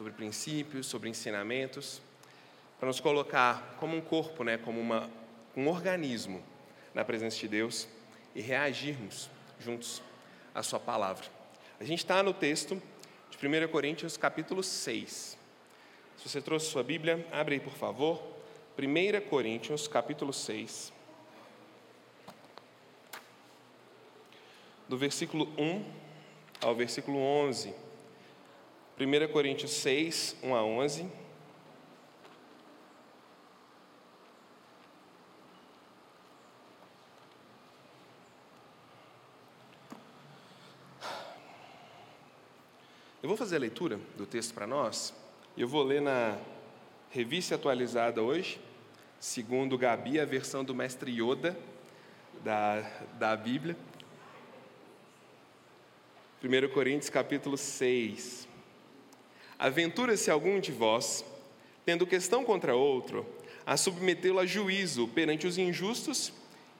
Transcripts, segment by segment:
sobre princípios, sobre ensinamentos, para nos colocar como um corpo, né, como uma, um organismo na presença de Deus e reagirmos juntos à Sua palavra. A gente está no texto de 1 Coríntios, capítulo 6. Se você trouxe sua Bíblia, abre aí, por favor. 1 Coríntios, capítulo 6. Do versículo 1 ao versículo 11. 1 Coríntios 6, 1 a 11. Eu vou fazer a leitura do texto para nós, eu vou ler na revista atualizada hoje, segundo Gabi, a versão do mestre Yoda da, da Bíblia. 1 Coríntios capítulo 6. Aventura-se algum de vós, tendo questão contra outro, a submetê-lo a juízo perante os injustos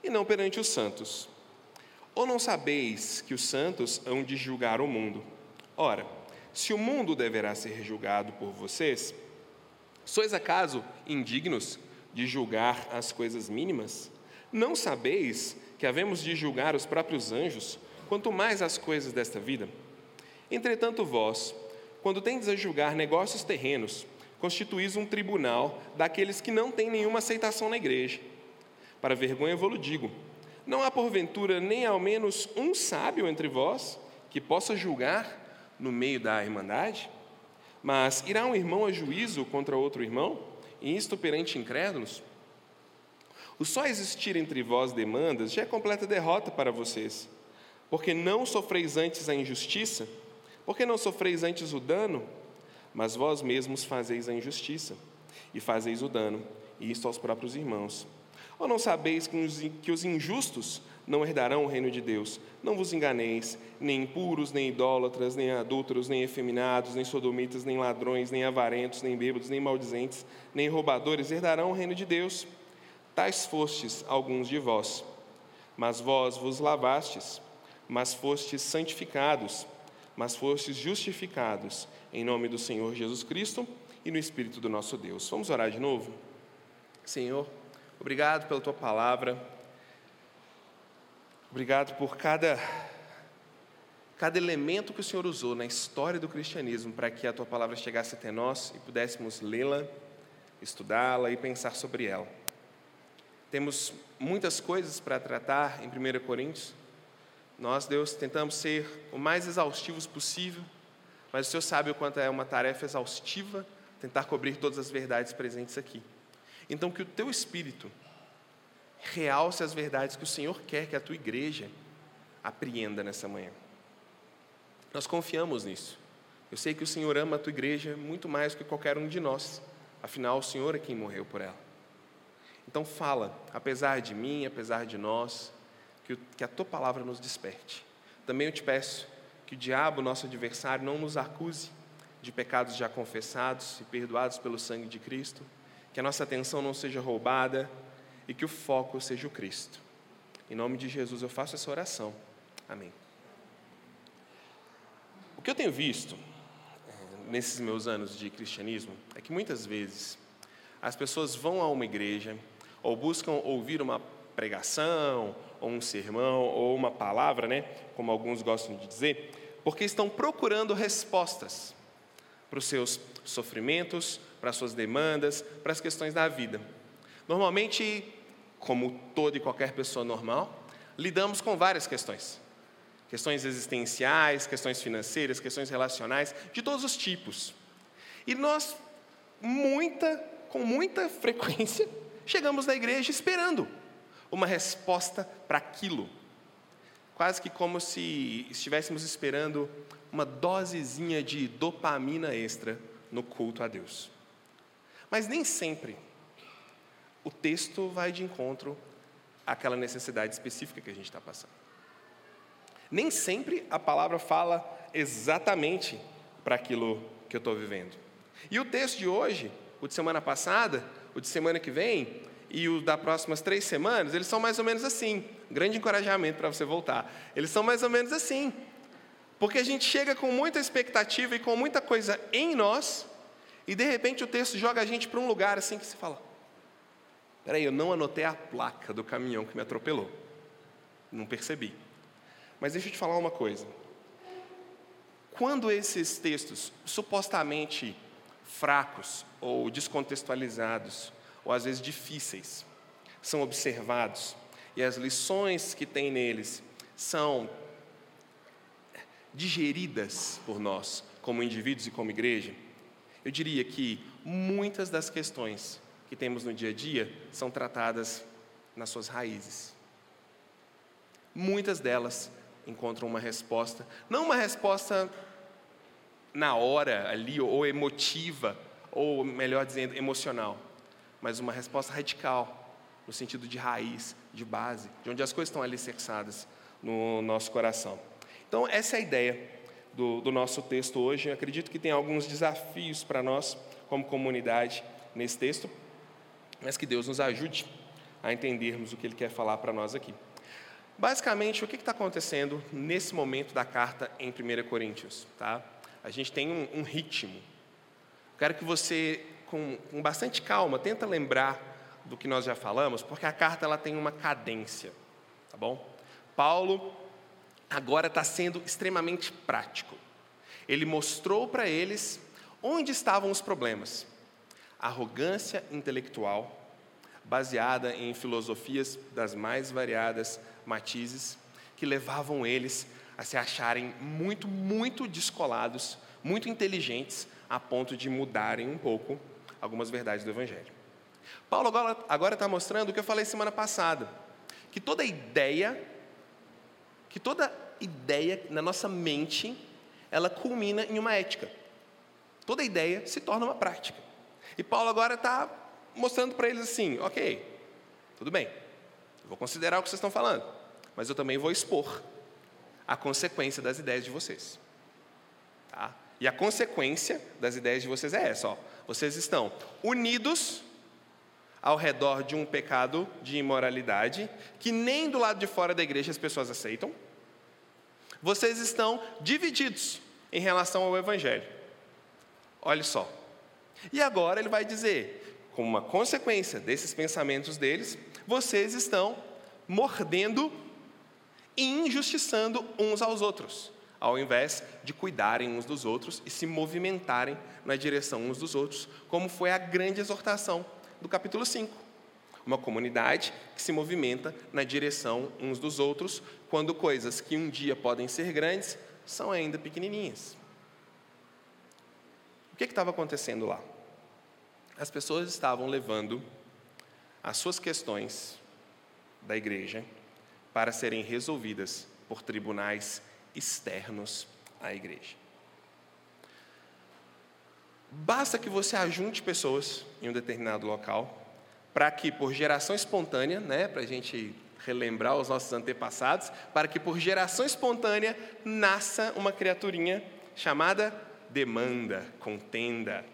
e não perante os santos. Ou não sabeis que os santos hão de julgar o mundo? Ora, se o mundo deverá ser julgado por vocês, sois acaso indignos de julgar as coisas mínimas? Não sabeis que havemos de julgar os próprios anjos, quanto mais as coisas desta vida? Entretanto, vós, quando tendes a julgar negócios terrenos, constituís um tribunal daqueles que não têm nenhuma aceitação na igreja. Para vergonha vou-lo digo: não há porventura nem ao menos um sábio entre vós que possa julgar no meio da irmandade? Mas irá um irmão a juízo contra outro irmão, e isto perante incrédulos? O só existir entre vós demandas já é completa derrota para vocês, porque não sofreis antes a injustiça, porque não sofreis antes o dano, mas vós mesmos fazeis a injustiça e fazeis o dano, e isto aos próprios irmãos. Ou não sabeis que os injustos não herdarão o reino de Deus? Não vos enganeis, nem impuros, nem idólatras, nem adúlteros, nem efeminados, nem sodomitas, nem ladrões, nem avarentos, nem bêbados, nem maldizentes, nem roubadores herdarão o reino de Deus. Tais fostes alguns de vós, mas vós vos lavastes, mas fostes santificados mas fostes justificados em nome do Senhor Jesus Cristo e no Espírito do nosso Deus. Vamos orar de novo? Senhor, obrigado pela tua palavra, obrigado por cada, cada elemento que o Senhor usou na história do cristianismo para que a tua palavra chegasse até nós e pudéssemos lê-la, estudá-la e pensar sobre ela. Temos muitas coisas para tratar em 1 Coríntios, nós, Deus, tentamos ser o mais exaustivos possível, mas o Senhor sabe o quanto é uma tarefa exaustiva tentar cobrir todas as verdades presentes aqui. Então, que o teu espírito realce as verdades que o Senhor quer que a tua igreja apreenda nessa manhã. Nós confiamos nisso. Eu sei que o Senhor ama a tua igreja muito mais que qualquer um de nós, afinal, o Senhor é quem morreu por ela. Então, fala, apesar de mim, apesar de nós, que, que a tua palavra nos desperte. Também eu te peço que o diabo, nosso adversário, não nos acuse de pecados já confessados e perdoados pelo sangue de Cristo, que a nossa atenção não seja roubada e que o foco seja o Cristo. Em nome de Jesus eu faço essa oração. Amém. O que eu tenho visto eh, nesses meus anos de cristianismo é que muitas vezes as pessoas vão a uma igreja ou buscam ouvir uma pregação ou um sermão, ou uma palavra, né? Como alguns gostam de dizer, porque estão procurando respostas para os seus sofrimentos, para as suas demandas, para as questões da vida. Normalmente, como toda e qualquer pessoa normal, lidamos com várias questões. Questões existenciais, questões financeiras, questões relacionais, de todos os tipos. E nós, muita, com muita frequência, chegamos na igreja esperando uma resposta para aquilo. Quase que como se estivéssemos esperando uma dosezinha de dopamina extra no culto a Deus. Mas nem sempre o texto vai de encontro àquela necessidade específica que a gente está passando. Nem sempre a palavra fala exatamente para aquilo que eu estou vivendo. E o texto de hoje, o de semana passada, o de semana que vem, e o das próximas três semanas, eles são mais ou menos assim. Grande encorajamento para você voltar. Eles são mais ou menos assim. Porque a gente chega com muita expectativa e com muita coisa em nós, e de repente o texto joga a gente para um lugar assim que se fala: peraí, eu não anotei a placa do caminhão que me atropelou. Não percebi. Mas deixa eu te falar uma coisa. Quando esses textos supostamente fracos ou descontextualizados, ou às vezes difíceis, são observados. E as lições que tem neles são digeridas por nós, como indivíduos e como igreja, eu diria que muitas das questões que temos no dia a dia são tratadas nas suas raízes. Muitas delas encontram uma resposta, não uma resposta na hora ali, ou emotiva, ou melhor dizendo, emocional, mas uma resposta radical, no sentido de raiz, de base, de onde as coisas estão alicerçadas no nosso coração. Então, essa é a ideia do, do nosso texto hoje. Eu acredito que tem alguns desafios para nós, como comunidade, nesse texto, mas que Deus nos ajude a entendermos o que Ele quer falar para nós aqui. Basicamente, o que está acontecendo nesse momento da carta em 1 Coríntios? Tá? A gente tem um, um ritmo. Quero que você, com, com bastante calma, tenta lembrar do que nós já falamos, porque a carta ela tem uma cadência, tá bom? Paulo agora está sendo extremamente prático. Ele mostrou para eles onde estavam os problemas. Arrogância intelectual, baseada em filosofias das mais variadas matizes, que levavam eles a se acharem muito, muito descolados, muito inteligentes, a ponto de mudarem um pouco algumas verdades do Evangelho. Paulo agora está mostrando o que eu falei semana passada, que toda ideia que toda ideia na nossa mente, ela culmina em uma ética. Toda ideia se torna uma prática. E Paulo agora está mostrando para eles assim: ok, tudo bem, vou considerar o que vocês estão falando, mas eu também vou expor a consequência das ideias de vocês. Tá? E a consequência das ideias de vocês é essa: ó, vocês estão unidos ao redor de um pecado de imoralidade que nem do lado de fora da igreja as pessoas aceitam. Vocês estão divididos em relação ao evangelho. Olhe só. E agora ele vai dizer, como uma consequência desses pensamentos deles, vocês estão mordendo e injustiçando uns aos outros, ao invés de cuidarem uns dos outros e se movimentarem na direção uns dos outros, como foi a grande exortação do capítulo 5. Uma comunidade que se movimenta na direção uns dos outros, quando coisas que um dia podem ser grandes são ainda pequenininhas. O que estava acontecendo lá? As pessoas estavam levando as suas questões da igreja para serem resolvidas por tribunais externos à igreja. Basta que você ajunte pessoas em um determinado local, para que por geração espontânea, né, para a gente relembrar os nossos antepassados, para que por geração espontânea nasça uma criaturinha chamada demanda, contenda,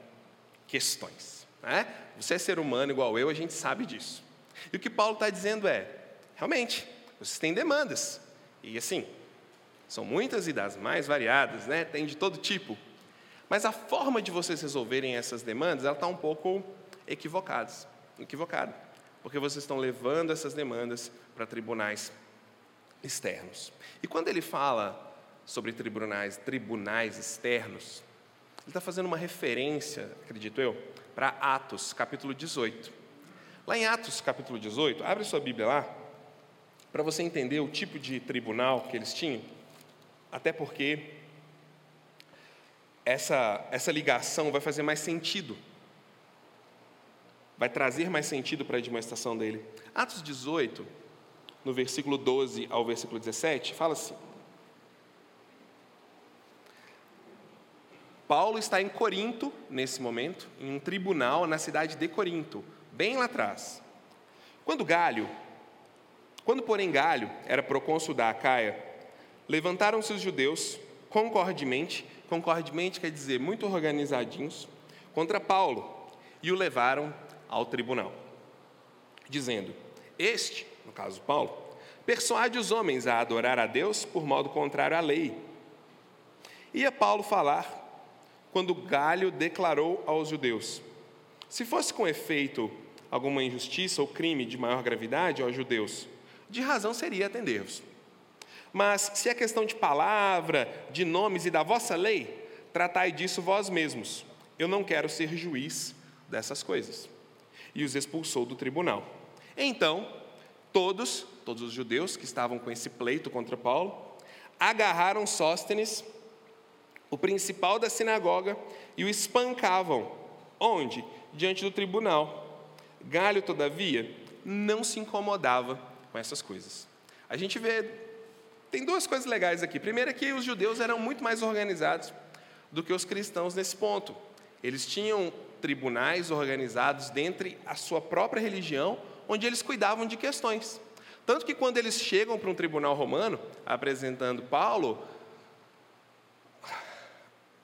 questões. Né? Você é ser humano igual eu, a gente sabe disso. E o que Paulo está dizendo é: realmente, vocês têm demandas. E assim, são muitas e das mais variadas, né? tem de todo tipo. Mas a forma de vocês resolverem essas demandas, ela está um pouco equivocada, equivocada, porque vocês estão levando essas demandas para tribunais externos. E quando ele fala sobre tribunais, tribunais externos, ele está fazendo uma referência, acredito eu, para Atos, capítulo 18. Lá em Atos, capítulo 18, abre sua Bíblia lá, para você entender o tipo de tribunal que eles tinham, até porque essa, essa ligação vai fazer mais sentido. Vai trazer mais sentido para a demonstração dele. Atos 18, no versículo 12 ao versículo 17, fala assim: Paulo está em Corinto, nesse momento, em um tribunal na cidade de Corinto, bem lá atrás. Quando Galho, quando porém Galho era procônsul da Acaia, levantaram-se os judeus concordemente concordemente quer dizer muito organizadinhos, contra Paulo e o levaram ao tribunal, dizendo: Este, no caso Paulo, persuade os homens a adorar a Deus por modo contrário à lei. ia Paulo falar quando Galho declarou aos judeus: Se fosse com efeito alguma injustiça ou crime de maior gravidade aos judeus, de razão seria atender-vos. Mas se é questão de palavra, de nomes e da vossa lei, tratai disso vós mesmos. Eu não quero ser juiz dessas coisas. E os expulsou do tribunal. Então, todos, todos os judeus que estavam com esse pleito contra Paulo, agarraram Sóstenes, o principal da sinagoga, e o espancavam. Onde? Diante do tribunal. Galho, todavia, não se incomodava com essas coisas. A gente vê, tem duas coisas legais aqui. Primeiro é que os judeus eram muito mais organizados do que os cristãos nesse ponto. Eles tinham tribunais organizados dentro a sua própria religião, onde eles cuidavam de questões. Tanto que quando eles chegam para um tribunal romano, apresentando Paulo,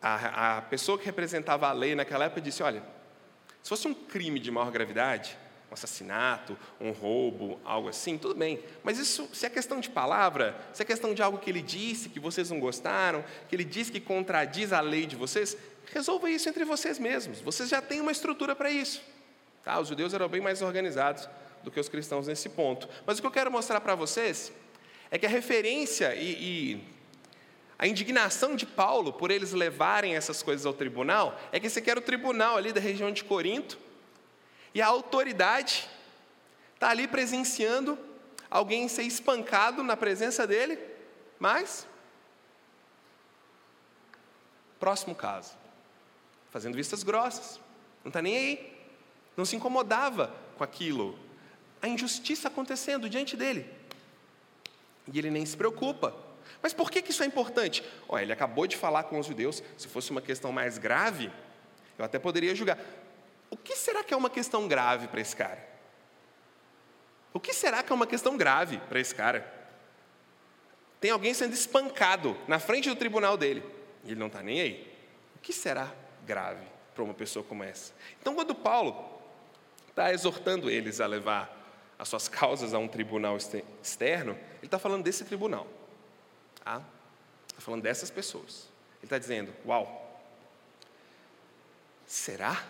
a, a pessoa que representava a lei naquela época disse: Olha, se fosse um crime de maior gravidade, um assassinato, um roubo, algo assim, tudo bem. Mas isso, se é questão de palavra, se é questão de algo que ele disse que vocês não gostaram, que ele disse que contradiz a lei de vocês, resolva isso entre vocês mesmos. Vocês já têm uma estrutura para isso. Tá? Os judeus eram bem mais organizados do que os cristãos nesse ponto. Mas o que eu quero mostrar para vocês é que a referência e, e a indignação de Paulo por eles levarem essas coisas ao tribunal é que era o tribunal ali da região de Corinto, e a autoridade está ali presenciando alguém ser espancado na presença dele, mas. Próximo caso. Fazendo vistas grossas. Não está nem aí. Não se incomodava com aquilo. A injustiça acontecendo diante dele. E ele nem se preocupa. Mas por que, que isso é importante? Olha, ele acabou de falar com os judeus, se fosse uma questão mais grave, eu até poderia julgar. O que será que é uma questão grave para esse cara? O que será que é uma questão grave para esse cara? Tem alguém sendo espancado na frente do tribunal dele, e ele não está nem aí. O que será grave para uma pessoa como essa? Então, quando Paulo está exortando eles a levar as suas causas a um tribunal externo, ele está falando desse tribunal. Está tá falando dessas pessoas. Ele está dizendo: Uau, será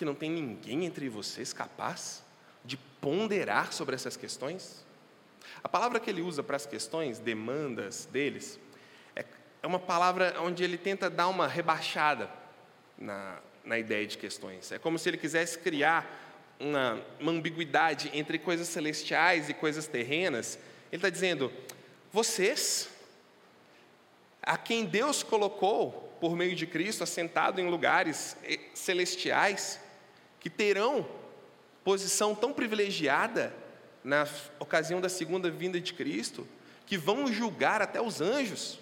que não tem ninguém entre vocês capaz de ponderar sobre essas questões? A palavra que ele usa para as questões, demandas deles, é, é uma palavra onde ele tenta dar uma rebaixada na, na ideia de questões. É como se ele quisesse criar uma, uma ambiguidade entre coisas celestiais e coisas terrenas. Ele está dizendo: vocês, a quem Deus colocou por meio de Cristo assentado em lugares eh, celestiais, que terão posição tão privilegiada na ocasião da segunda vinda de Cristo, que vão julgar até os anjos.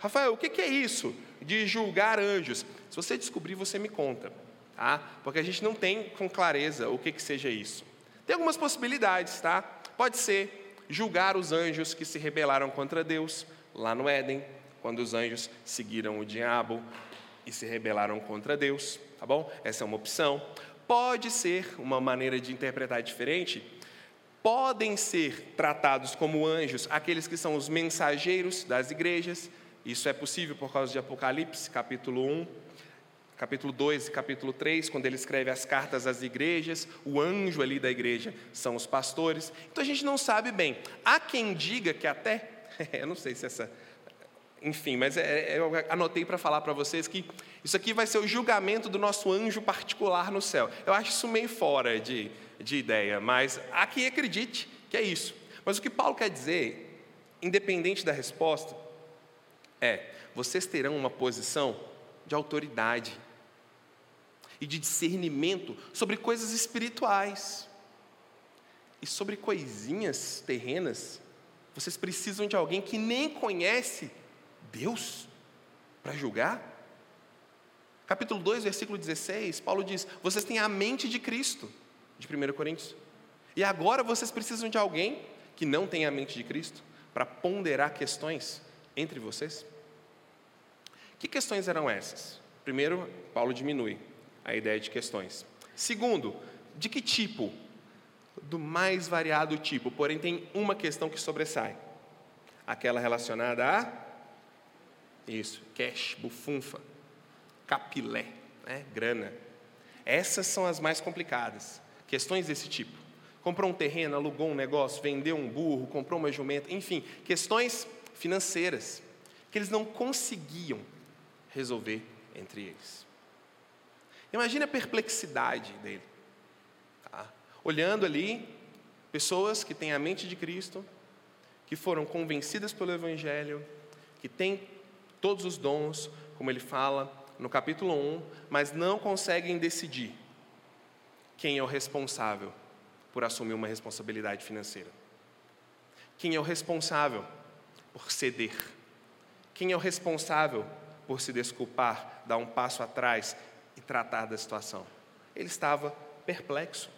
Rafael, o que é isso de julgar anjos? Se você descobrir, você me conta, tá? Porque a gente não tem com clareza o que, que seja isso. Tem algumas possibilidades, tá? Pode ser julgar os anjos que se rebelaram contra Deus lá no Éden, quando os anjos seguiram o diabo e se rebelaram contra Deus, tá bom? Essa é uma opção. Pode ser uma maneira de interpretar diferente. Podem ser tratados como anjos aqueles que são os mensageiros das igrejas. Isso é possível por causa de Apocalipse, capítulo 1, capítulo 2 e capítulo 3, quando ele escreve as cartas às igrejas, o anjo ali da igreja são os pastores. Então a gente não sabe bem. Há quem diga que até, eu não sei se essa. Enfim, mas é, é eu anotei para falar para vocês que isso aqui vai ser o julgamento do nosso anjo particular no céu. Eu acho isso meio fora de, de ideia, mas há quem acredite que é isso. Mas o que Paulo quer dizer, independente da resposta, é: vocês terão uma posição de autoridade e de discernimento sobre coisas espirituais. E sobre coisinhas terrenas, vocês precisam de alguém que nem conhece Deus para julgar? Capítulo 2, versículo 16, Paulo diz: Vocês têm a mente de Cristo, de 1 Coríntios. E agora vocês precisam de alguém que não tem a mente de Cristo para ponderar questões entre vocês? Que questões eram essas? Primeiro, Paulo diminui a ideia de questões. Segundo, de que tipo? Do mais variado tipo, porém tem uma questão que sobressai: aquela relacionada a Isso, cash, bufunfa, capilé, né? grana. Essas são as mais complicadas. Questões desse tipo. Comprou um terreno, alugou um negócio, vendeu um burro, comprou uma jumenta, enfim, questões financeiras que eles não conseguiam resolver entre eles. Imagine a perplexidade dele. Tá? Olhando ali, pessoas que têm a mente de Cristo, que foram convencidas pelo Evangelho, que têm todos os dons, como ele fala no capítulo 1, mas não conseguem decidir quem é o responsável por assumir uma responsabilidade financeira. Quem é o responsável por ceder? Quem é o responsável por se desculpar, dar um passo atrás e tratar da situação? Ele estava perplexo.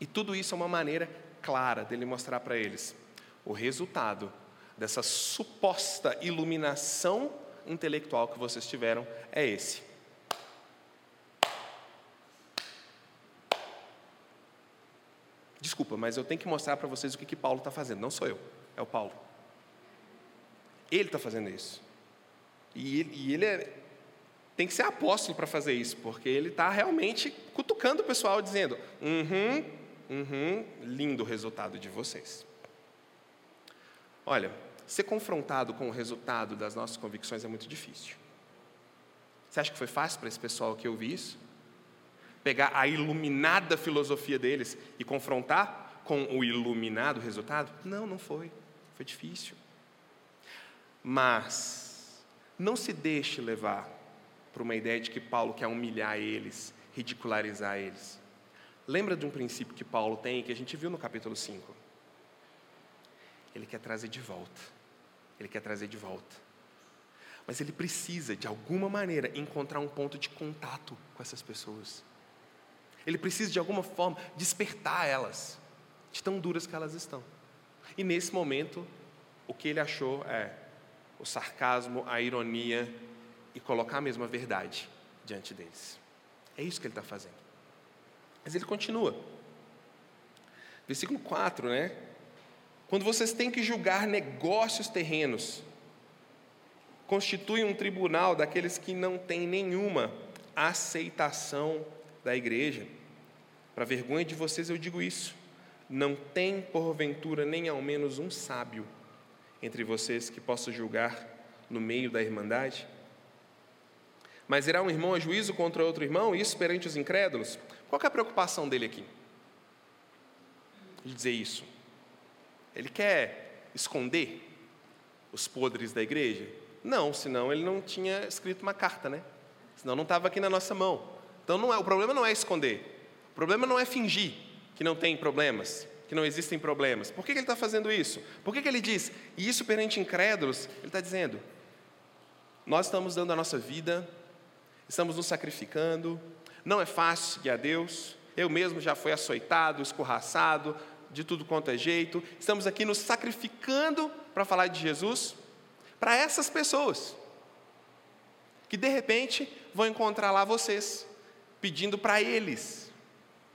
E tudo isso é uma maneira clara dele mostrar para eles o resultado dessa suposta iluminação intelectual que vocês tiveram é esse. Desculpa, mas eu tenho que mostrar para vocês o que, que Paulo está fazendo. Não sou eu, é o Paulo. Ele está fazendo isso. E ele, e ele é, tem que ser apóstolo para fazer isso, porque ele está realmente cutucando o pessoal, dizendo: uhum, uhum, lindo resultado de vocês. Olha, ser confrontado com o resultado das nossas convicções é muito difícil. Você acha que foi fácil para esse pessoal que ouvi isso? Pegar a iluminada filosofia deles e confrontar com o iluminado resultado? Não, não foi. Foi difícil. Mas não se deixe levar por uma ideia de que Paulo quer humilhar eles, ridicularizar eles. Lembra de um princípio que Paulo tem que a gente viu no capítulo 5? Ele quer trazer de volta. Ele quer trazer de volta. Mas ele precisa, de alguma maneira, encontrar um ponto de contato com essas pessoas. Ele precisa, de alguma forma, despertar elas, de tão duras que elas estão. E nesse momento, o que ele achou é o sarcasmo, a ironia e colocar a mesma verdade diante deles. É isso que ele está fazendo. Mas ele continua. Versículo 4, né? Quando vocês têm que julgar negócios terrenos, constitui um tribunal daqueles que não têm nenhuma aceitação da igreja. Para vergonha de vocês eu digo isso. Não tem porventura nem ao menos um sábio entre vocês que possa julgar no meio da irmandade? Mas irá um irmão a juízo contra outro irmão, isso perante os incrédulos? Qual é a preocupação dele aqui? De dizer isso. Ele quer esconder os podres da igreja? Não, senão ele não tinha escrito uma carta, né? Senão não estava aqui na nossa mão. Então não é, o problema não é esconder. O problema não é fingir que não tem problemas, que não existem problemas. Por que, que ele está fazendo isso? Por que, que ele diz, e isso perante incrédulos? Ele está dizendo, nós estamos dando a nossa vida, estamos nos sacrificando, não é fácil seguir a Deus, eu mesmo já fui açoitado, escorraçado, de tudo quanto é jeito, estamos aqui nos sacrificando para falar de Jesus para essas pessoas que de repente vão encontrar lá vocês, pedindo para eles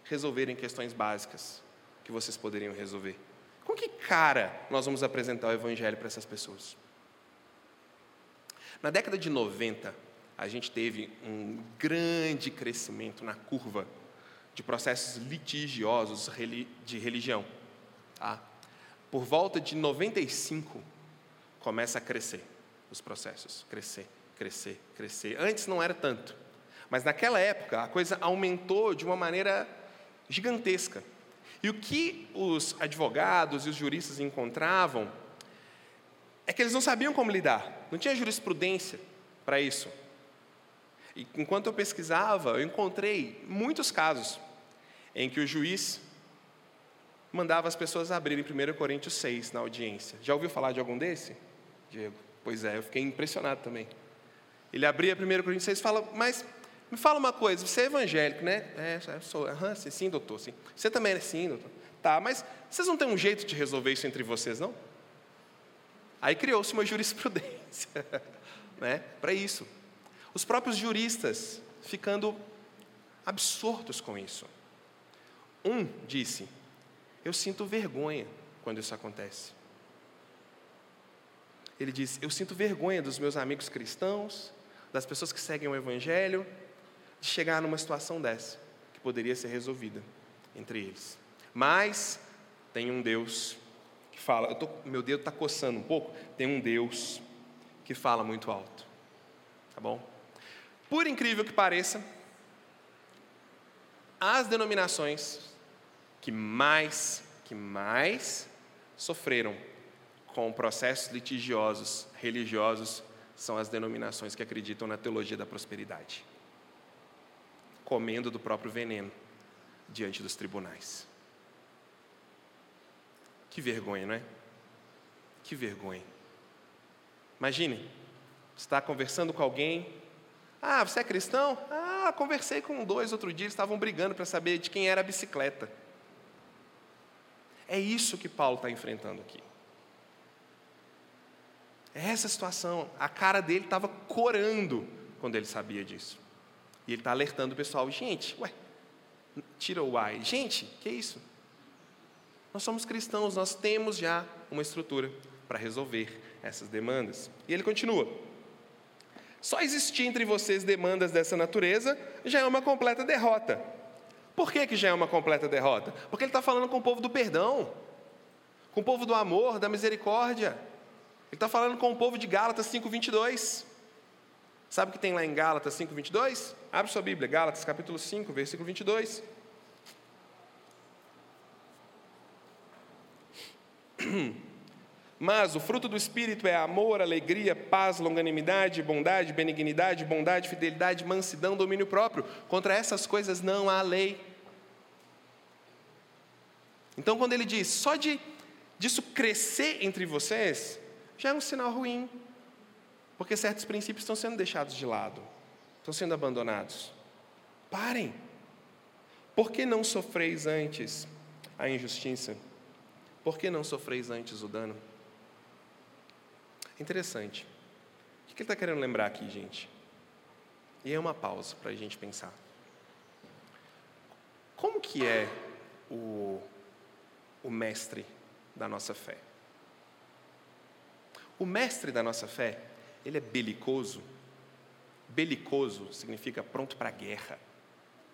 resolverem questões básicas que vocês poderiam resolver. Com que cara nós vamos apresentar o Evangelho para essas pessoas? Na década de 90, a gente teve um grande crescimento na curva de processos litigiosos de religião. Tá? Por volta de 95, começa a crescer os processos, crescer, crescer, crescer. Antes não era tanto, mas naquela época a coisa aumentou de uma maneira gigantesca. E o que os advogados e os juristas encontravam é que eles não sabiam como lidar, não tinha jurisprudência para isso. E enquanto eu pesquisava, eu encontrei muitos casos em que o juiz mandava as pessoas abrirem 1 Coríntios 6 na audiência. Já ouviu falar de algum desse? Diego? Pois é, eu fiquei impressionado também. Ele abria 1 Coríntios 6 e fala, mas me fala uma coisa, você é evangélico, né? É, sou. Aham, sim, sim, doutor, sim. Você também é sim, doutor. Tá, mas vocês não têm um jeito de resolver isso entre vocês, não? Aí criou-se uma jurisprudência, né? Para isso. Os próprios juristas ficando absortos com isso. Um disse: Eu sinto vergonha quando isso acontece. Ele diz: Eu sinto vergonha dos meus amigos cristãos, das pessoas que seguem o Evangelho, de chegar numa situação dessa, que poderia ser resolvida entre eles. Mas tem um Deus que fala, tô, meu dedo está coçando um pouco, tem um Deus que fala muito alto. Tá bom? Por incrível que pareça, as denominações que mais, que mais sofreram com processos litigiosos, religiosos, são as denominações que acreditam na teologia da prosperidade, comendo do próprio veneno diante dos tribunais. Que vergonha, não é? Que vergonha. Imagine, está conversando com alguém. Ah, você é cristão? Ah, conversei com dois outro dia, eles estavam brigando para saber de quem era a bicicleta. É isso que Paulo está enfrentando aqui. É essa situação. A cara dele estava corando quando ele sabia disso. E ele está alertando o pessoal: gente, ué, tira o ai. Gente, que isso? Nós somos cristãos, nós temos já uma estrutura para resolver essas demandas. E ele continua: só existir entre vocês demandas dessa natureza já é uma completa derrota. Por que, que já é uma completa derrota? Porque ele está falando com o povo do perdão, com o povo do amor, da misericórdia. Ele está falando com o povo de Gálatas 5,22. Sabe o que tem lá em Gálatas 5,22? Abre sua Bíblia, Gálatas capítulo 5, versículo 22. Mas o fruto do Espírito é amor, alegria, paz, longanimidade, bondade, benignidade, bondade, fidelidade, mansidão, domínio próprio. Contra essas coisas não há lei. Então, quando ele diz, só de disso crescer entre vocês, já é um sinal ruim, porque certos princípios estão sendo deixados de lado, estão sendo abandonados. Parem. Por que não sofreis antes a injustiça? Por que não sofreis antes o dano? Interessante. O que ele está querendo lembrar aqui, gente? E é uma pausa para a gente pensar. Como que é o, o mestre da nossa fé? O mestre da nossa fé, ele é belicoso. Belicoso significa pronto para a guerra,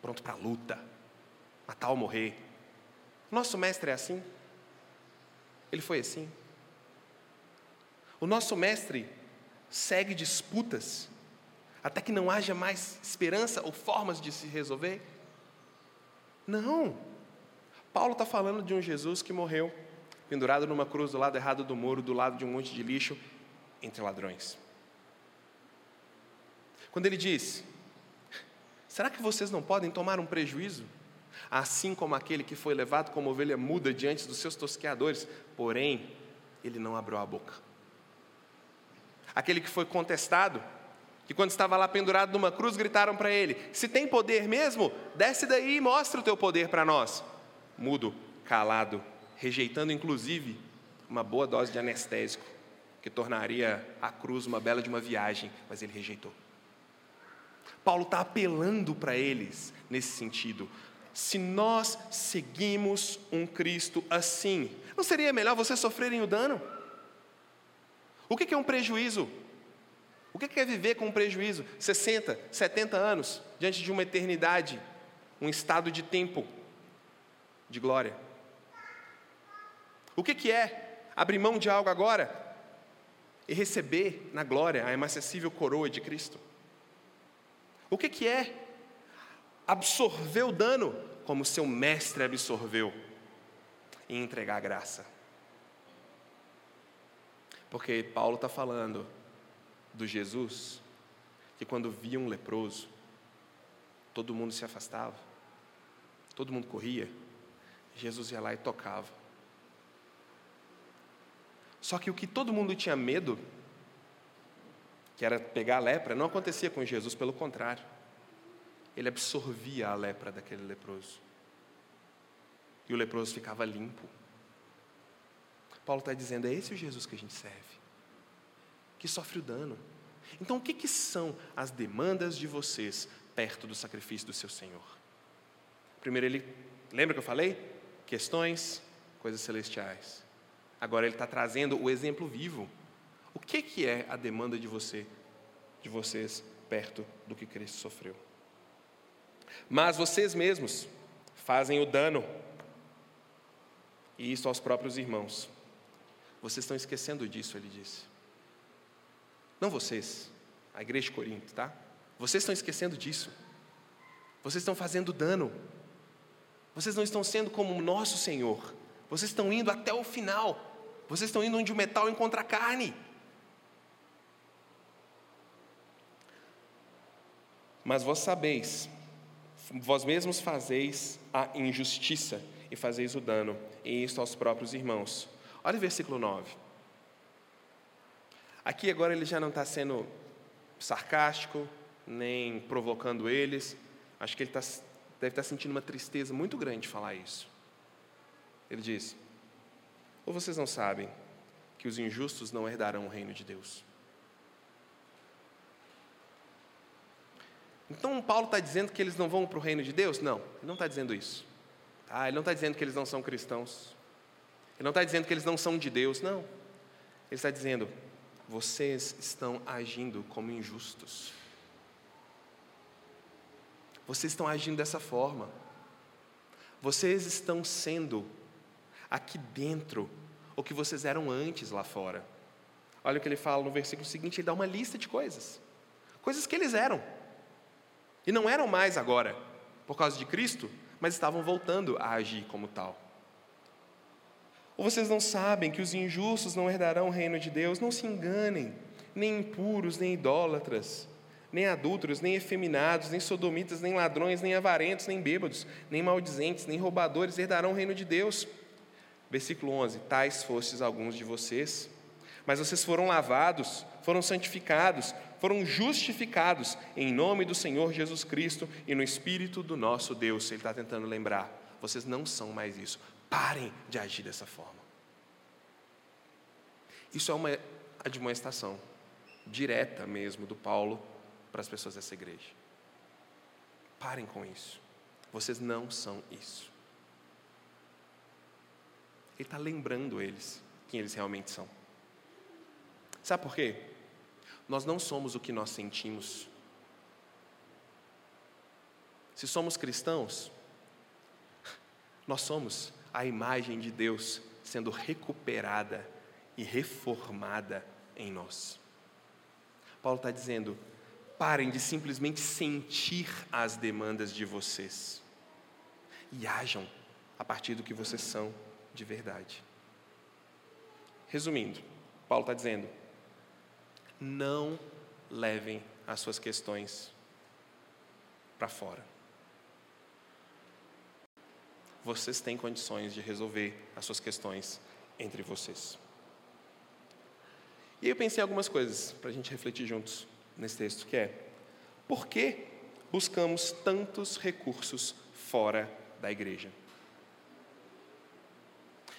pronto para a luta, matar ou morrer. Nosso mestre é assim? Ele foi assim? O nosso mestre segue disputas até que não haja mais esperança ou formas de se resolver? Não. Paulo está falando de um Jesus que morreu pendurado numa cruz do lado errado do muro, do lado de um monte de lixo, entre ladrões. Quando ele diz: Será que vocês não podem tomar um prejuízo? Assim como aquele que foi levado como ovelha muda diante dos seus tosqueadores, porém, ele não abriu a boca aquele que foi contestado, que quando estava lá pendurado numa cruz gritaram para ele: Se tem poder mesmo, desce daí e mostra o teu poder para nós. Mudo, calado, rejeitando inclusive uma boa dose de anestésico, que tornaria a cruz uma bela de uma viagem, mas ele rejeitou. Paulo está apelando para eles nesse sentido. Se nós seguimos um Cristo assim, não seria melhor vocês sofrerem o dano? O que é um prejuízo? O que é viver com um prejuízo? 60, 70 anos, diante de uma eternidade, um estado de tempo de glória. O que é abrir mão de algo agora e receber na glória a inacessível coroa de Cristo? O que é absorver o dano como seu mestre absorveu e entregar a graça? Porque Paulo está falando do Jesus que quando via um leproso, todo mundo se afastava, todo mundo corria, Jesus ia lá e tocava. Só que o que todo mundo tinha medo, que era pegar a lepra, não acontecia com Jesus, pelo contrário. Ele absorvia a lepra daquele leproso. E o leproso ficava limpo. Paulo está dizendo: é esse o Jesus que a gente serve, que sofre o dano. Então, o que, que são as demandas de vocês perto do sacrifício do seu Senhor? Primeiro, ele, lembra que eu falei? Questões, coisas celestiais. Agora, ele está trazendo o exemplo vivo. O que, que é a demanda de você, de vocês, perto do que Cristo sofreu? Mas vocês mesmos fazem o dano, e isso aos próprios irmãos. Vocês estão esquecendo disso, ele disse. Não vocês, a igreja de Corinto, tá? Vocês estão esquecendo disso. Vocês estão fazendo dano. Vocês não estão sendo como o nosso Senhor. Vocês estão indo até o final. Vocês estão indo onde o metal encontra a carne. Mas vós sabeis, vós mesmos fazeis a injustiça e fazeis o dano, e isto aos próprios irmãos. Olha o versículo 9. Aqui agora ele já não está sendo sarcástico, nem provocando eles. Acho que ele tá, deve estar tá sentindo uma tristeza muito grande de falar isso. Ele diz: Ou vocês não sabem que os injustos não herdarão o reino de Deus? Então Paulo está dizendo que eles não vão para o reino de Deus? Não, ele não está dizendo isso. Tá? Ele não está dizendo que eles não são cristãos. Ele não está dizendo que eles não são de Deus, não. Ele está dizendo, vocês estão agindo como injustos. Vocês estão agindo dessa forma. Vocês estão sendo aqui dentro o que vocês eram antes lá fora. Olha o que ele fala no versículo seguinte, ele dá uma lista de coisas. Coisas que eles eram. E não eram mais agora, por causa de Cristo, mas estavam voltando a agir como tal. Ou vocês não sabem que os injustos não herdarão o reino de Deus? Não se enganem, nem impuros, nem idólatras, nem adúlteros, nem efeminados, nem sodomitas, nem ladrões, nem avarentos, nem bêbados, nem maldizentes, nem roubadores herdarão o reino de Deus. Versículo 11: Tais fostes alguns de vocês, mas vocês foram lavados, foram santificados, foram justificados em nome do Senhor Jesus Cristo e no Espírito do nosso Deus. Ele está tentando lembrar: vocês não são mais isso. Parem de agir dessa forma. Isso é uma admoestação direta mesmo do Paulo para as pessoas dessa igreja. Parem com isso. Vocês não são isso. Ele está lembrando eles quem eles realmente são. Sabe por quê? Nós não somos o que nós sentimos. Se somos cristãos, nós somos a imagem de Deus sendo recuperada e reformada em nós. Paulo está dizendo: parem de simplesmente sentir as demandas de vocês e ajam a partir do que vocês são de verdade. Resumindo, Paulo está dizendo: não levem as suas questões para fora. Vocês têm condições de resolver as suas questões entre vocês. E eu pensei algumas coisas para a gente refletir juntos nesse texto, que é por que buscamos tantos recursos fora da igreja?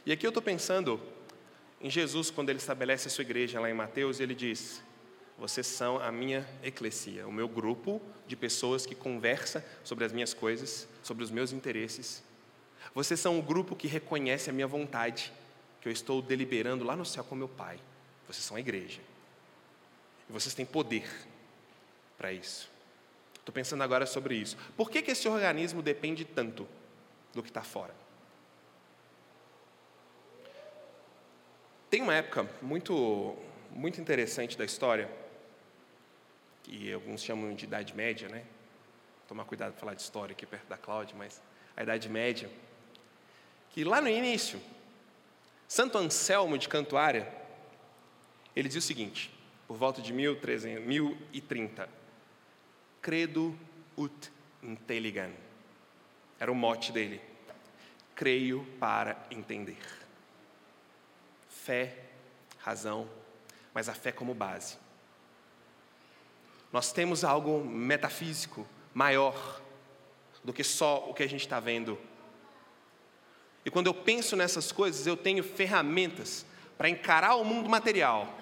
E aqui eu estou pensando em Jesus, quando ele estabelece a sua igreja lá em Mateus, ele diz: vocês são a minha eclesia, o meu grupo de pessoas que conversa sobre as minhas coisas, sobre os meus interesses. Vocês são o grupo que reconhece a minha vontade, que eu estou deliberando lá no céu com meu Pai. Vocês são a igreja. E vocês têm poder para isso. Estou pensando agora sobre isso. Por que, que esse organismo depende tanto do que está fora? Tem uma época muito, muito interessante da história que alguns chamam de Idade Média, né? Tomar cuidado de falar de história aqui perto da Cláudia, mas a Idade Média, que lá no início, Santo Anselmo de Cantuária, ele diz o seguinte, por volta de 1300, 1030, credo ut intelligam, era o mote dele, creio para entender. Fé, razão, mas a fé como base. Nós temos algo metafísico maior do que só o que a gente está vendo. E quando eu penso nessas coisas, eu tenho ferramentas para encarar o mundo material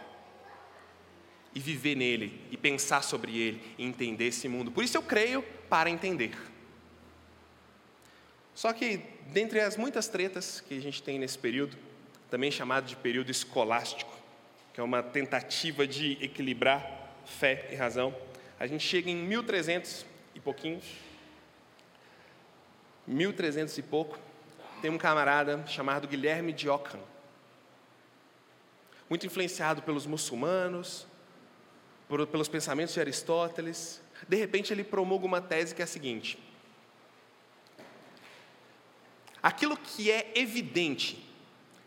e viver nele, e pensar sobre ele, e entender esse mundo. Por isso eu creio para entender. Só que, dentre as muitas tretas que a gente tem nesse período, também chamado de período escolástico, que é uma tentativa de equilibrar fé e razão. A gente chega em 1300 e pouquinho, 1300 e pouco, tem um camarada chamado Guilherme de Ockham, muito influenciado pelos muçulmanos, por, pelos pensamentos de Aristóteles. De repente, ele promulga uma tese que é a seguinte: aquilo que é evidente,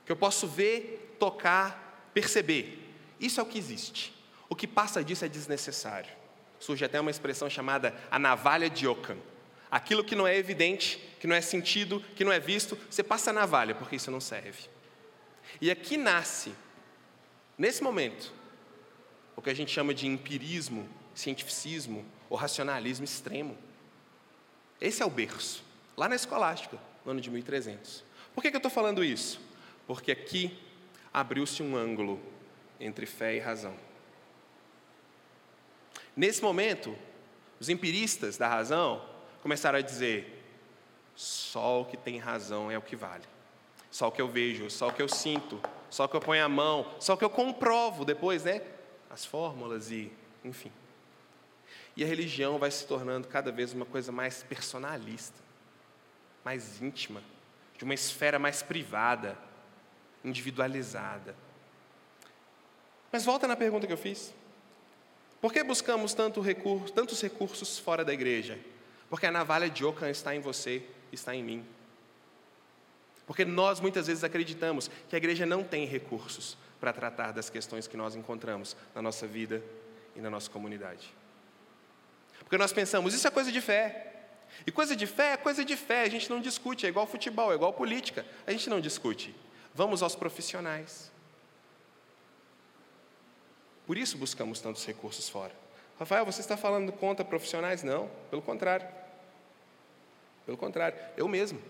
que eu posso ver, tocar, perceber, isso é o que existe. O que passa disso é desnecessário. Surge até uma expressão chamada a navalha de Ockham. Aquilo que não é evidente, que não é sentido, que não é visto, você passa a navalha, porque isso não serve. E aqui nasce, nesse momento, o que a gente chama de empirismo, cientificismo ou racionalismo extremo. Esse é o berço, lá na escolástica, no ano de 1300. Por que, que eu estou falando isso? Porque aqui abriu-se um ângulo entre fé e razão. Nesse momento, os empiristas da razão começaram a dizer: só o que tem razão é o que vale. Só o que eu vejo, só o que eu sinto, só o que eu ponho a mão, só o que eu comprovo depois, né? As fórmulas e, enfim. E a religião vai se tornando cada vez uma coisa mais personalista, mais íntima, de uma esfera mais privada, individualizada. Mas volta na pergunta que eu fiz. Por que buscamos tanto recurso, tantos recursos fora da igreja? Porque a navalha de Ockham está em você, está em mim. Porque nós muitas vezes acreditamos que a igreja não tem recursos para tratar das questões que nós encontramos na nossa vida e na nossa comunidade. Porque nós pensamos, isso é coisa de fé. E coisa de fé é coisa de fé, a gente não discute, é igual futebol, é igual política, a gente não discute. Vamos aos profissionais. Por isso buscamos tantos recursos fora. Rafael, você está falando contra profissionais? Não, pelo contrário. Pelo contrário, eu mesmo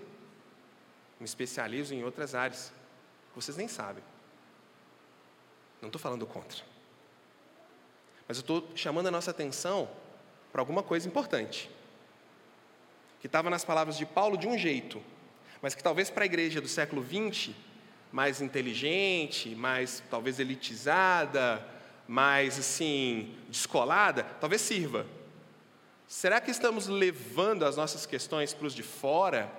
me especializo em outras áreas. Vocês nem sabem. Não estou falando contra. Mas eu estou chamando a nossa atenção para alguma coisa importante. Que estava nas palavras de Paulo de um jeito, mas que talvez para a igreja do século XX, mais inteligente, mais talvez elitizada, mais assim, descolada, talvez sirva. Será que estamos levando as nossas questões para os de fora,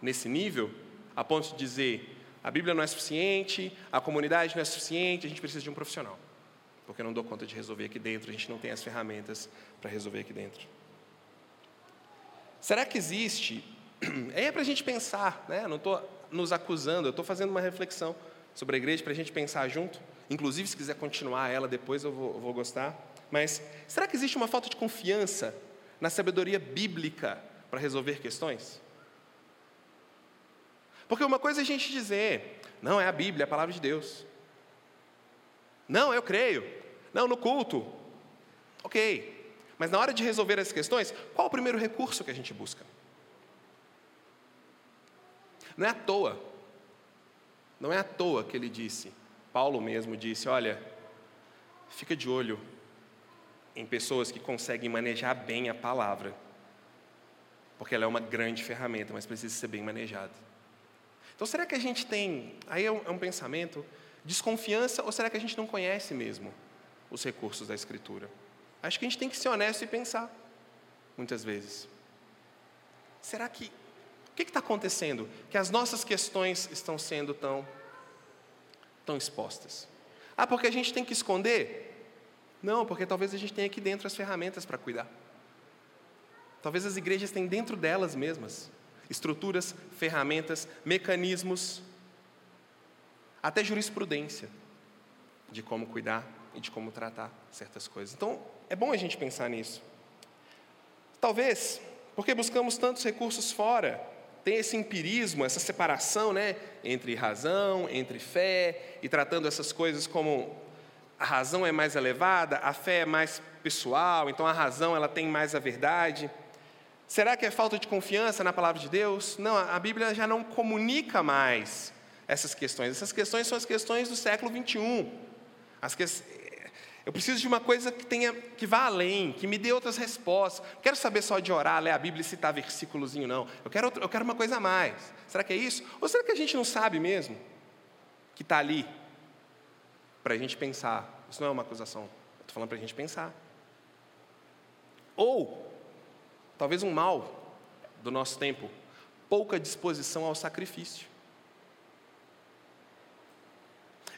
nesse nível, a ponto de dizer: a Bíblia não é suficiente, a comunidade não é suficiente, a gente precisa de um profissional, porque eu não dou conta de resolver aqui dentro, a gente não tem as ferramentas para resolver aqui dentro. Será que existe? É para a gente pensar, né? não estou nos acusando, eu estou fazendo uma reflexão sobre a igreja para a gente pensar junto. Inclusive, se quiser continuar ela depois, eu vou, eu vou gostar. Mas será que existe uma falta de confiança na sabedoria bíblica para resolver questões? Porque uma coisa é a gente dizer, não, é a Bíblia, é a palavra de Deus. Não, eu creio. Não, no culto. Ok. Mas na hora de resolver as questões, qual o primeiro recurso que a gente busca? Não é à toa. Não é à toa que ele disse, Paulo mesmo disse: olha, fica de olho em pessoas que conseguem manejar bem a palavra, porque ela é uma grande ferramenta, mas precisa ser bem manejada. Então, será que a gente tem, aí é um, é um pensamento, desconfiança, ou será que a gente não conhece mesmo os recursos da Escritura? Acho que a gente tem que ser honesto e pensar, muitas vezes. Será que, o que está acontecendo? Que as nossas questões estão sendo tão, tão expostas? Ah, porque a gente tem que esconder? Não, porque talvez a gente tenha aqui dentro as ferramentas para cuidar. Talvez as igrejas tenham dentro delas mesmas estruturas, ferramentas, mecanismos, até jurisprudência de como cuidar e de como tratar certas coisas. Então, é bom a gente pensar nisso. Talvez, porque buscamos tantos recursos fora, tem esse empirismo, essa separação, né, entre razão, entre fé, e tratando essas coisas como a razão é mais elevada, a fé é mais pessoal, então a razão ela tem mais a verdade. Será que é falta de confiança na palavra de Deus? Não, a Bíblia já não comunica mais essas questões. Essas questões são as questões do século 21. As que... Eu preciso de uma coisa que tenha, que vá além, que me dê outras respostas. Não quero saber só de orar, ler a Bíblia e citar versículozinho, não. Eu quero, outro, eu quero uma coisa a mais. Será que é isso? Ou será que a gente não sabe mesmo que está ali para a gente pensar. Isso não é uma acusação, estou falando para a gente pensar. Ou, talvez um mal do nosso tempo, pouca disposição ao sacrifício.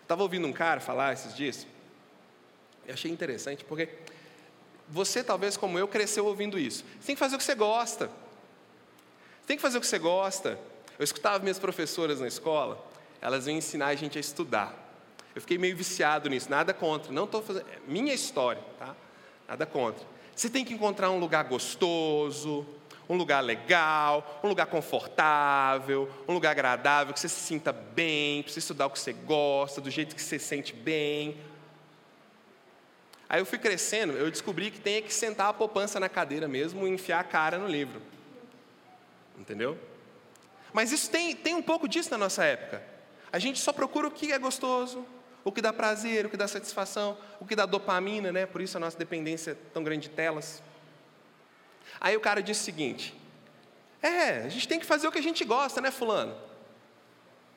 Estava ouvindo um cara falar esses dias, e achei interessante, porque você, talvez como eu, cresceu ouvindo isso. Você tem que fazer o que você gosta. Você tem que fazer o que você gosta. Eu escutava minhas professoras na escola, elas iam ensinar a gente a estudar. Eu fiquei meio viciado nisso, nada contra. Não estou fazendo. É minha história, tá? Nada contra. Você tem que encontrar um lugar gostoso, um lugar legal, um lugar confortável, um lugar agradável, que você se sinta bem, para você estudar o que você gosta, do jeito que você se sente bem. Aí eu fui crescendo, eu descobri que tem que sentar a poupança na cadeira mesmo e enfiar a cara no livro. Entendeu? Mas isso tem, tem um pouco disso na nossa época. A gente só procura o que é gostoso, o que dá prazer, o que dá satisfação, o que dá dopamina, né? Por isso a nossa dependência é tão grande de telas. Aí o cara disse o seguinte: É, a gente tem que fazer o que a gente gosta, né, Fulano?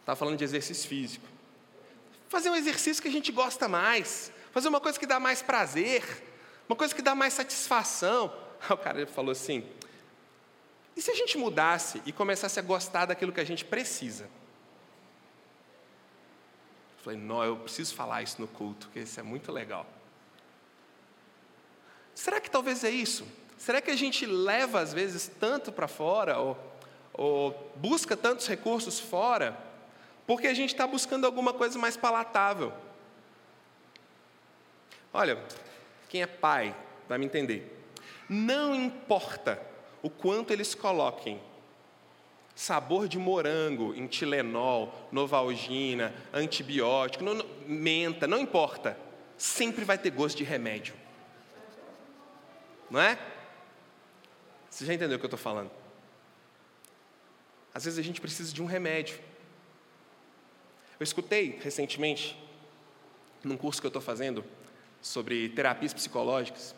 Estava falando de exercício físico. Fazer um exercício que a gente gosta mais, fazer uma coisa que dá mais prazer, uma coisa que dá mais satisfação. Aí o cara falou assim: E se a gente mudasse e começasse a gostar daquilo que a gente precisa? Falei: Não, eu preciso falar isso no culto, porque isso é muito legal. Será que talvez é isso? Será que a gente leva, às vezes, tanto para fora, ou, ou busca tantos recursos fora, porque a gente está buscando alguma coisa mais palatável? Olha, quem é pai vai me entender. Não importa o quanto eles coloquem sabor de morango em Tilenol, Novalgina, antibiótico, menta, não importa. Sempre vai ter gosto de remédio. Não é? Você já entendeu o que eu estou falando? Às vezes a gente precisa de um remédio. Eu escutei recentemente, num curso que eu estou fazendo, sobre terapias psicológicas,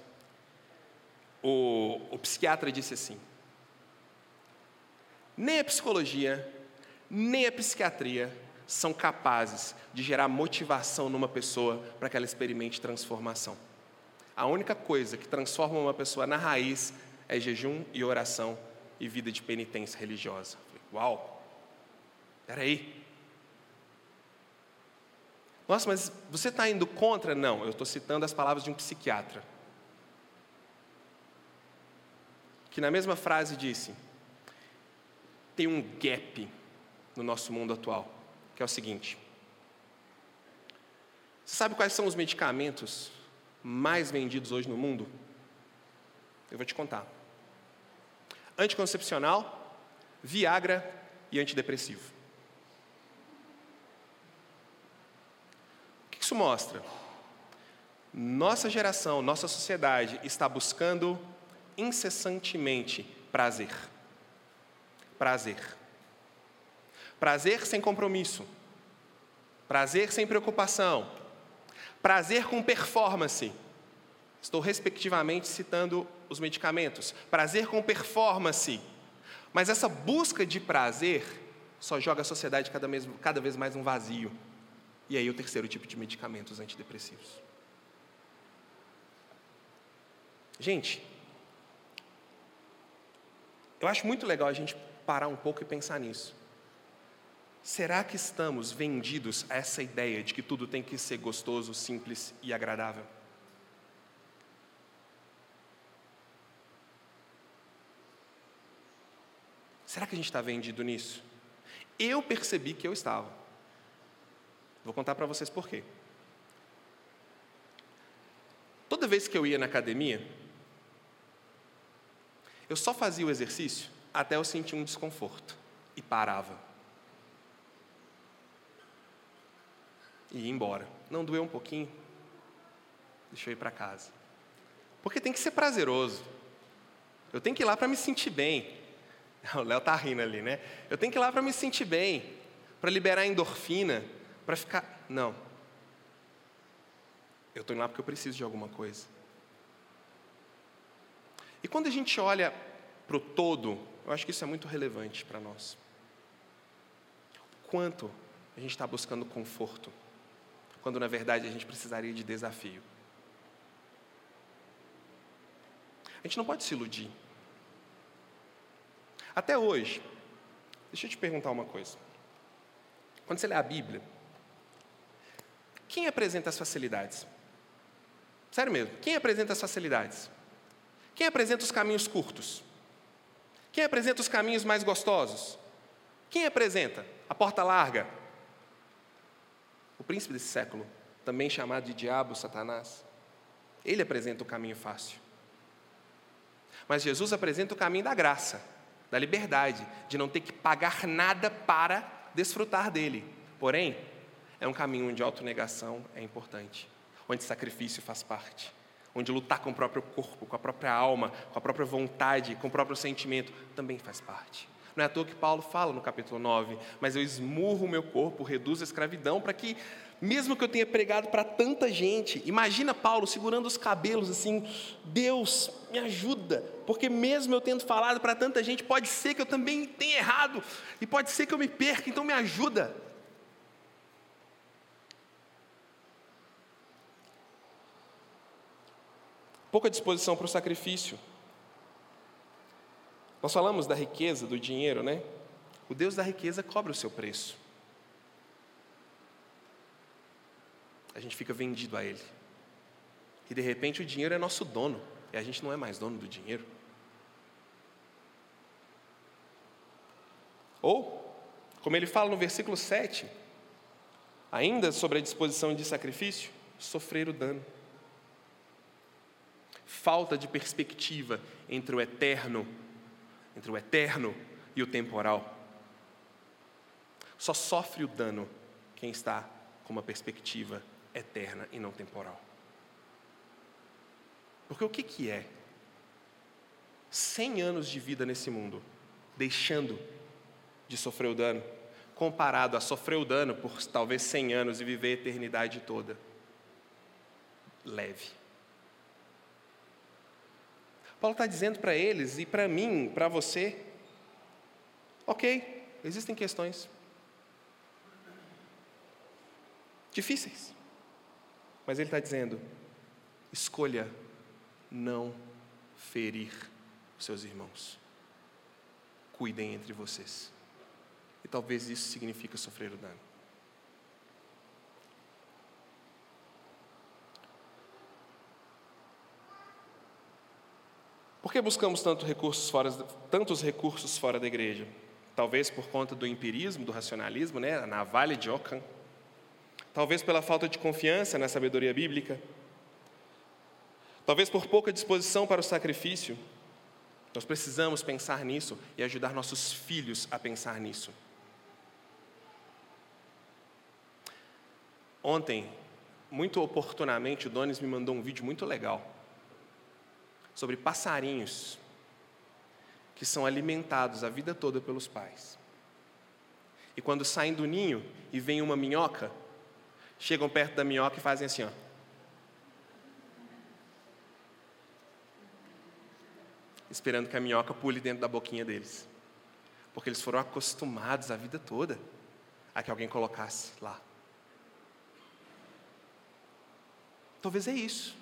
o, o psiquiatra disse assim: nem a psicologia, nem a psiquiatria são capazes de gerar motivação numa pessoa para que ela experimente transformação. A única coisa que transforma uma pessoa na raiz é jejum e oração e vida de penitência religiosa. Uau! Peraí. Nossa, mas você está indo contra? Não, eu estou citando as palavras de um psiquiatra. Que na mesma frase disse: tem um gap no nosso mundo atual, que é o seguinte. Você sabe quais são os medicamentos mais vendidos hoje no mundo? Eu vou te contar anticoncepcional, Viagra e antidepressivo. O que isso mostra? Nossa geração, nossa sociedade está buscando incessantemente prazer. Prazer. Prazer sem compromisso. Prazer sem preocupação. Prazer com performance. Estou respectivamente citando os medicamentos. Prazer com performance. Mas essa busca de prazer só joga a sociedade cada vez, cada vez mais um vazio. E aí o terceiro tipo de medicamentos antidepressivos. Gente, eu acho muito legal a gente parar um pouco e pensar nisso. Será que estamos vendidos a essa ideia de que tudo tem que ser gostoso, simples e agradável? Será que a gente está vendido nisso? Eu percebi que eu estava. Vou contar para vocês por quê. Toda vez que eu ia na academia, eu só fazia o exercício até eu sentir um desconforto e parava. E ia embora. Não doeu um pouquinho? Deixa eu ir para casa. Porque tem que ser prazeroso. Eu tenho que ir lá para me sentir bem. O Léo tá rindo ali, né? Eu tenho que ir lá para me sentir bem, para liberar endorfina, para ficar. Não. Eu estou indo lá porque eu preciso de alguma coisa. E quando a gente olha para o todo, eu acho que isso é muito relevante para nós. Quanto a gente está buscando conforto? quando na verdade a gente precisaria de desafio. A gente não pode se iludir. Até hoje, deixa eu te perguntar uma coisa. Quando você lê a Bíblia, quem apresenta as facilidades? Sério mesmo, quem apresenta as facilidades? Quem apresenta os caminhos curtos? Quem apresenta os caminhos mais gostosos? Quem apresenta a porta larga? O príncipe desse século, também chamado de diabo, Satanás. Ele apresenta o caminho fácil. Mas Jesus apresenta o caminho da graça, da liberdade, de não ter que pagar nada para desfrutar dele. Porém, é um caminho onde autonegação é importante, onde sacrifício faz parte, onde lutar com o próprio corpo, com a própria alma, com a própria vontade, com o próprio sentimento também faz parte. Não é à toa que Paulo fala no capítulo 9, mas eu esmurro o meu corpo, reduzo a escravidão, para que, mesmo que eu tenha pregado para tanta gente, imagina Paulo segurando os cabelos assim, Deus, me ajuda, porque mesmo eu tendo falado para tanta gente, pode ser que eu também tenha errado, e pode ser que eu me perca, então me ajuda. Pouca disposição para o sacrifício. Nós falamos da riqueza, do dinheiro, né? O Deus da riqueza cobra o seu preço. A gente fica vendido a Ele. E de repente o dinheiro é nosso dono, e a gente não é mais dono do dinheiro. Ou, como ele fala no versículo 7, ainda sobre a disposição de sacrifício, sofrer o dano. Falta de perspectiva entre o eterno entre o eterno e o temporal. Só sofre o dano quem está com uma perspectiva eterna e não temporal. Porque o que, que é 100 anos de vida nesse mundo, deixando de sofrer o dano, comparado a sofrer o dano por talvez 100 anos e viver a eternidade toda? Leve. Paulo está dizendo para eles e para mim, para você, ok, existem questões difíceis, mas ele está dizendo: escolha não ferir os seus irmãos, cuidem entre vocês, e talvez isso signifique sofrer o dano. Por que buscamos tanto recursos fora, tantos recursos fora da igreja? Talvez por conta do empirismo, do racionalismo, né? a navalha de Ockham. Talvez pela falta de confiança na sabedoria bíblica. Talvez por pouca disposição para o sacrifício. Nós precisamos pensar nisso e ajudar nossos filhos a pensar nisso. Ontem, muito oportunamente, o Donis me mandou um vídeo muito legal sobre passarinhos que são alimentados a vida toda pelos pais. E quando saem do ninho e vem uma minhoca, chegam perto da minhoca e fazem assim, ó. Esperando que a minhoca pule dentro da boquinha deles. Porque eles foram acostumados a vida toda a que alguém colocasse lá. Talvez é isso.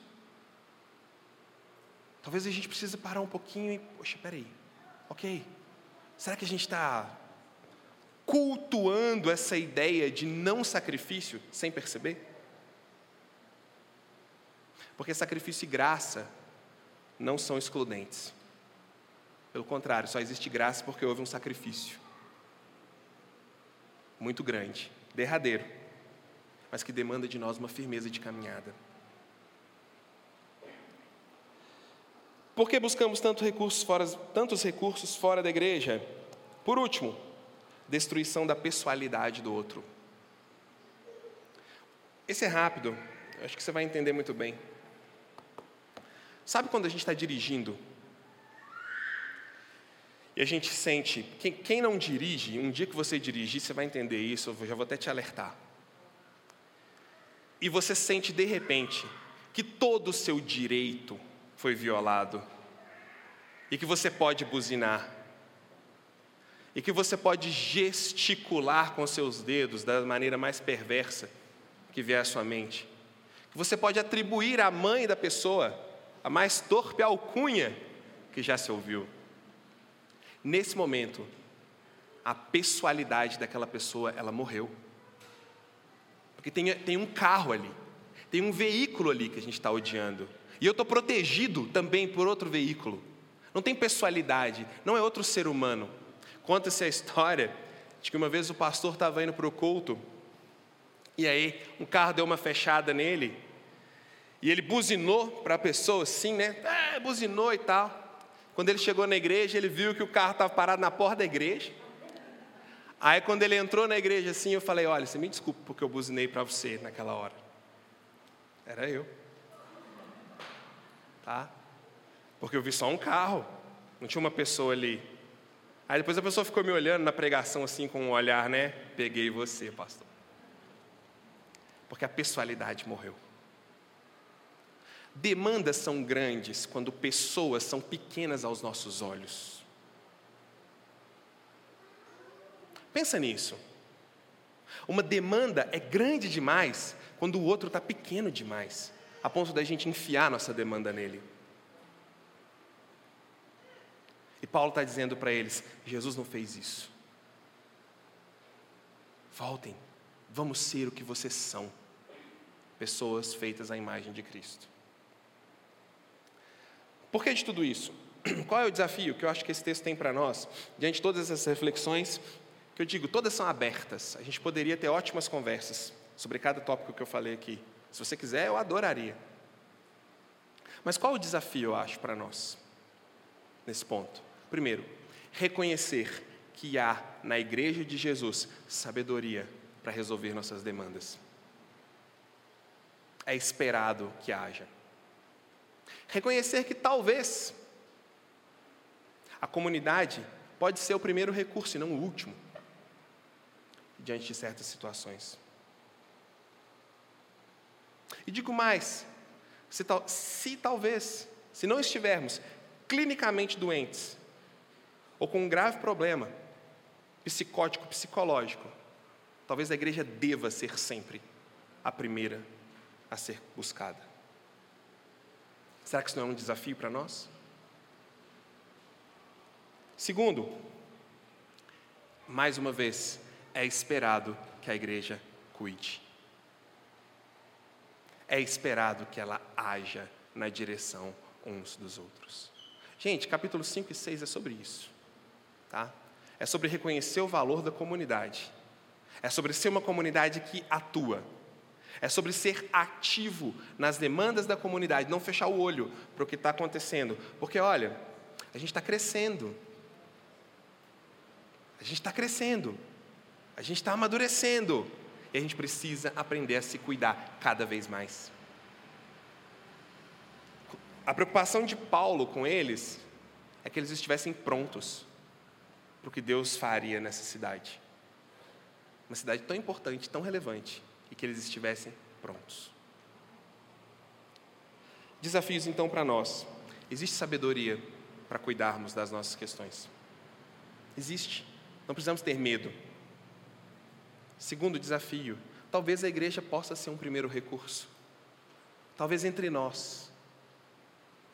Talvez a gente precise parar um pouquinho e, poxa, peraí, ok, será que a gente está cultuando essa ideia de não sacrifício sem perceber? Porque sacrifício e graça não são excludentes. Pelo contrário, só existe graça porque houve um sacrifício muito grande, derradeiro, mas que demanda de nós uma firmeza de caminhada. Por que buscamos tanto recursos fora, tantos recursos fora da igreja? Por último, destruição da pessoalidade do outro. Esse é rápido, acho que você vai entender muito bem. Sabe quando a gente está dirigindo e a gente sente, quem, quem, não dirige, um dia que você dirigir, você vai entender isso, eu já vou até te alertar. E você sente de repente que todo o seu direito foi violado. E que você pode buzinar. E que você pode gesticular com seus dedos da maneira mais perversa que vier à sua mente. Que você pode atribuir à mãe da pessoa a mais torpe alcunha que já se ouviu. Nesse momento, a pessoalidade daquela pessoa, ela morreu. Porque tem, tem um carro ali, tem um veículo ali que a gente está odiando. E eu estou protegido também por outro veículo. Não tem pessoalidade, não é outro ser humano. Conta-se a história de que uma vez o pastor estava indo para o culto, e aí um carro deu uma fechada nele, e ele buzinou para a pessoa assim, né? É, buzinou e tal. Quando ele chegou na igreja, ele viu que o carro estava parado na porta da igreja. Aí quando ele entrou na igreja assim, eu falei: Olha, você me desculpa porque eu buzinei para você naquela hora. Era eu. Tá? Porque eu vi só um carro, não tinha uma pessoa ali. Aí depois a pessoa ficou me olhando na pregação assim com um olhar, né? Peguei você, pastor. Porque a pessoalidade morreu. Demandas são grandes quando pessoas são pequenas aos nossos olhos. Pensa nisso. Uma demanda é grande demais quando o outro está pequeno demais, a ponto da gente enfiar nossa demanda nele. E Paulo está dizendo para eles: Jesus não fez isso. Voltem, vamos ser o que vocês são, pessoas feitas à imagem de Cristo. Por que de tudo isso? Qual é o desafio que eu acho que esse texto tem para nós, diante de todas essas reflexões, que eu digo, todas são abertas. A gente poderia ter ótimas conversas sobre cada tópico que eu falei aqui. Se você quiser, eu adoraria. Mas qual o desafio, eu acho, para nós, nesse ponto? Primeiro, reconhecer que há na igreja de Jesus sabedoria para resolver nossas demandas. É esperado que haja. Reconhecer que talvez a comunidade pode ser o primeiro recurso e não o último diante de certas situações. E digo mais: se, tal, se talvez, se não estivermos clinicamente doentes, ou com um grave problema psicótico, psicológico, talvez a igreja deva ser sempre a primeira a ser buscada. Será que isso não é um desafio para nós? Segundo, mais uma vez, é esperado que a igreja cuide. É esperado que ela haja na direção uns dos outros. Gente, capítulo 5 e 6 é sobre isso. Tá? É sobre reconhecer o valor da comunidade. É sobre ser uma comunidade que atua, é sobre ser ativo nas demandas da comunidade, não fechar o olho para o que está acontecendo. Porque, olha, a gente está crescendo. A gente está crescendo. A gente está amadurecendo. E a gente precisa aprender a se cuidar cada vez mais. A preocupação de Paulo com eles é que eles estivessem prontos para o que Deus faria nessa cidade. Uma cidade tão importante, tão relevante e que eles estivessem prontos. Desafios então para nós. Existe sabedoria para cuidarmos das nossas questões? Existe. Não precisamos ter medo. Segundo desafio, talvez a igreja possa ser um primeiro recurso. Talvez entre nós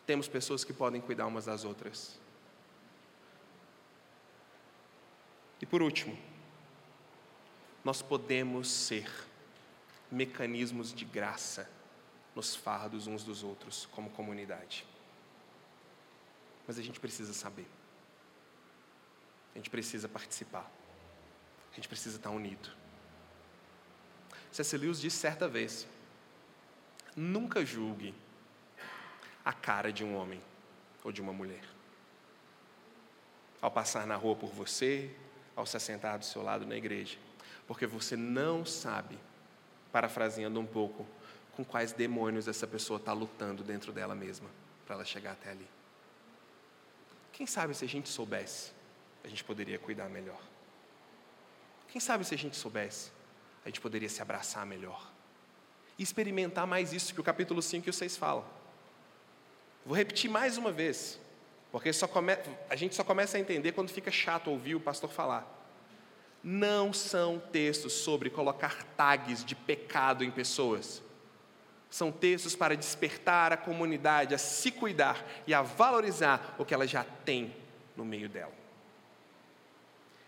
temos pessoas que podem cuidar umas das outras. E por último, nós podemos ser mecanismos de graça nos fardos uns dos outros, como comunidade. Mas a gente precisa saber. A gente precisa participar. A gente precisa estar unido. C.S. Lewis disse certa vez: nunca julgue a cara de um homem ou de uma mulher. Ao passar na rua por você, ao se assentar do seu lado na igreja, porque você não sabe parafraseando um pouco, com quais demônios essa pessoa está lutando dentro dela mesma para ela chegar até ali. Quem sabe se a gente soubesse, a gente poderia cuidar melhor. Quem sabe se a gente soubesse, a gente poderia se abraçar melhor. E experimentar mais isso que o capítulo 5 e o 6 falam. Vou repetir mais uma vez, porque come... a gente só começa a entender quando fica chato ouvir o pastor falar. não são textos sobre colocar tags de pecado em pessoas. São textos para despertar a comunidade a se cuidar e a valorizar o que ela já tem no meio dela.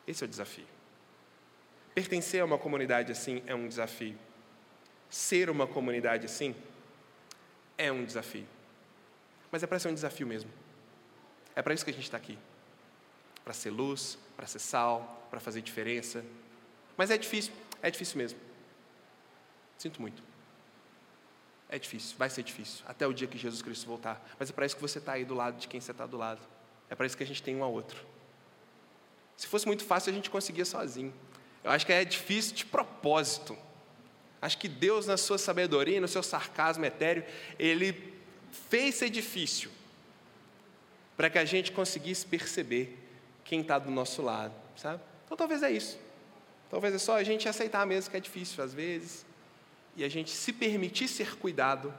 Esse é o desafio. Pertencer a uma comunidade assim é um desafio. Ser uma comunidade assim é um desafio. Mas é para ser um desafio mesmo. É para isso que a gente está aqui para ser luz, para ser sal, para fazer diferença. Mas é difícil, é difícil mesmo. Sinto muito. É difícil, vai ser difícil, até o dia que Jesus Cristo voltar. Mas é para isso que você está aí do lado de quem você está do lado. É para isso que a gente tem um ao outro. Se fosse muito fácil, a gente conseguia sozinho. Eu acho que é difícil de propósito. Acho que Deus, na sua sabedoria, no seu sarcasmo etéreo, Ele fez ser difícil para que a gente conseguisse perceber quem está do nosso lado, sabe? Então talvez é isso. Talvez é só a gente aceitar mesmo que é difícil às vezes, e a gente se permitir ser cuidado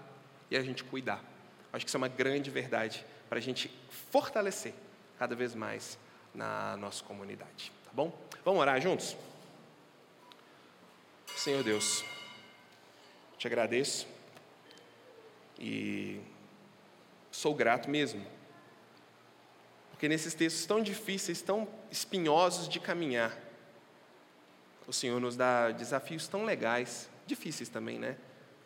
e a gente cuidar. Acho que isso é uma grande verdade para a gente fortalecer cada vez mais na nossa comunidade, tá bom? Vamos orar juntos? Senhor Deus, te agradeço e sou grato mesmo porque nesses textos tão difíceis, tão espinhosos de caminhar, o Senhor nos dá desafios tão legais, difíceis também, né?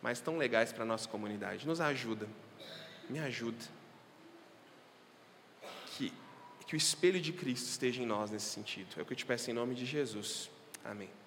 Mas tão legais para a nossa comunidade. Nos ajuda, me ajuda. Que, que o espelho de Cristo esteja em nós nesse sentido. É o que eu te peço em nome de Jesus. Amém.